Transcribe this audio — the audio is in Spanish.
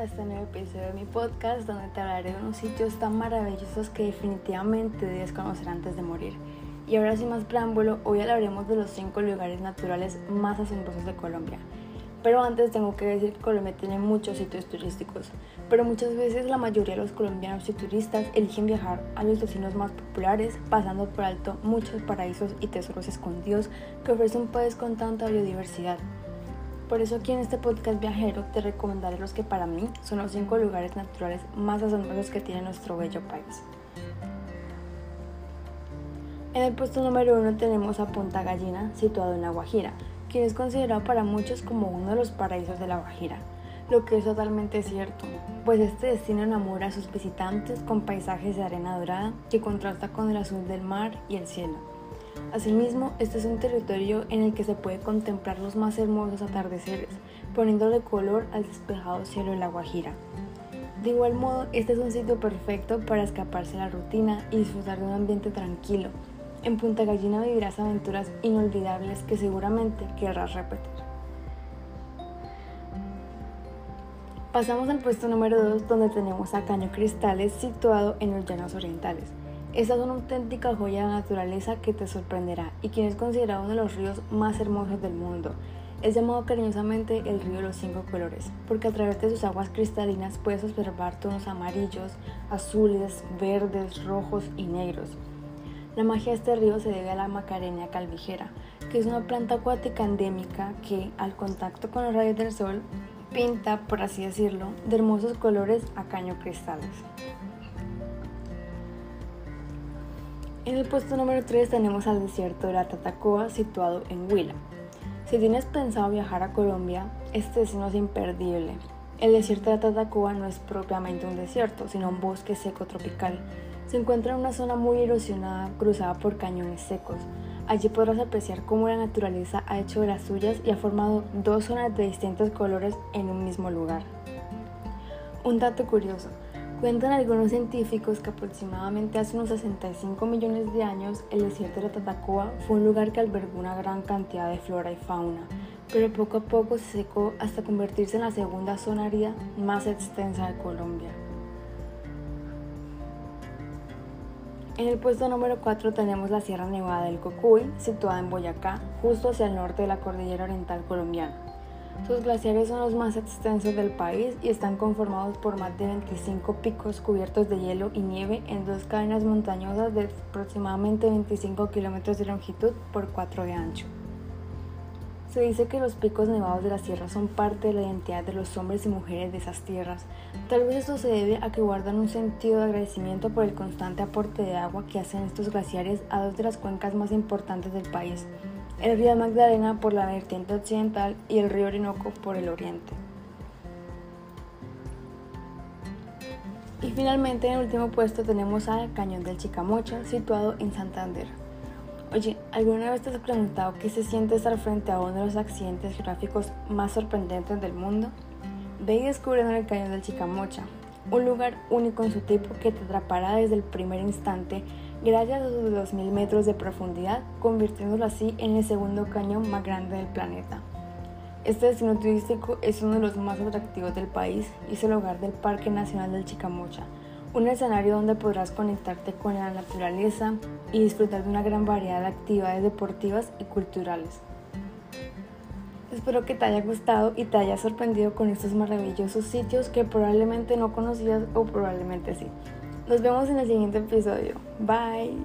a este nuevo episodio de mi podcast donde te hablaré de unos sitios tan maravillosos que definitivamente debes conocer antes de morir. Y ahora sin más preámbulo, hoy hablaremos de los 5 lugares naturales más asombrosos de Colombia. Pero antes tengo que decir que Colombia tiene muchos sitios turísticos, pero muchas veces la mayoría de los colombianos y turistas eligen viajar a los destinos más populares, pasando por alto muchos paraísos y tesoros escondidos que ofrece un país con tanta biodiversidad. Por eso aquí en este podcast viajero te recomendaré los que para mí son los 5 lugares naturales más asombrosos que tiene nuestro bello país. En el puesto número 1 tenemos a Punta Gallina, situado en La Guajira, quien es considerado para muchos como uno de los paraísos de La Guajira, lo que es totalmente cierto, pues este destino enamora a sus visitantes con paisajes de arena dorada que contrasta con el azul del mar y el cielo. Asimismo, este es un territorio en el que se puede contemplar los más hermosos atardeceres, poniéndole color al despejado cielo de la Guajira. De igual modo, este es un sitio perfecto para escaparse de la rutina y disfrutar de un ambiente tranquilo. En Punta Gallina vivirás aventuras inolvidables que seguramente querrás repetir. Pasamos al puesto número 2 donde tenemos a Caño Cristales situado en los Llanos Orientales. Esta es una auténtica joya de naturaleza que te sorprenderá y quien es considerado uno de los ríos más hermosos del mundo. Es llamado cariñosamente el río de los cinco colores, porque a través de sus aguas cristalinas puedes observar tonos amarillos, azules, verdes, rojos y negros. La magia de este río se debe a la macarenia calvijera, que es una planta acuática endémica que, al contacto con los rayos del sol, pinta, por así decirlo, de hermosos colores a caño cristales. En el puesto número 3 tenemos al desierto de la Tatacoa situado en Huila. Si tienes pensado viajar a Colombia, este destino es imperdible. El desierto de la Tatacoa no es propiamente un desierto, sino un bosque seco tropical. Se encuentra en una zona muy erosionada, cruzada por cañones secos. Allí podrás apreciar cómo la naturaleza ha hecho de las suyas y ha formado dos zonas de distintos colores en un mismo lugar. Un dato curioso, Cuentan algunos científicos que aproximadamente hace unos 65 millones de años el desierto de Tatacoa fue un lugar que albergó una gran cantidad de flora y fauna, pero poco a poco se secó hasta convertirse en la segunda zona árida más extensa de Colombia. En el puesto número 4 tenemos la Sierra Nevada del Cocuy, situada en Boyacá, justo hacia el norte de la cordillera oriental colombiana. Sus glaciares son los más extensos del país y están conformados por más de 25 picos cubiertos de hielo y nieve en dos cadenas montañosas de aproximadamente 25 kilómetros de longitud por 4 de ancho. Se dice que los picos nevados de la sierra son parte de la identidad de los hombres y mujeres de esas tierras. Tal vez esto se debe a que guardan un sentido de agradecimiento por el constante aporte de agua que hacen estos glaciares a dos de las cuencas más importantes del país, el río Magdalena por la vertiente occidental y el río Orinoco por el oriente. Y finalmente en el último puesto tenemos al Cañón del Chicamocha, situado en Santander. Oye, ¿alguna vez te has preguntado qué se siente estar frente a uno de los accidentes geográficos más sorprendentes del mundo? Ve y descubre en el Cañón del Chicamocha, un lugar único en su tipo que te atrapará desde el primer instante gracias a sus 2.000 metros de profundidad, convirtiéndolo así en el segundo cañón más grande del planeta. Este destino turístico es uno de los más atractivos del país y es el hogar del Parque Nacional del Chicamocha, un escenario donde podrás conectarte con la naturaleza y disfrutar de una gran variedad de actividades deportivas y culturales. Espero que te haya gustado y te haya sorprendido con estos maravillosos sitios que probablemente no conocías o probablemente sí. Nos vemos en el siguiente episodio. Bye.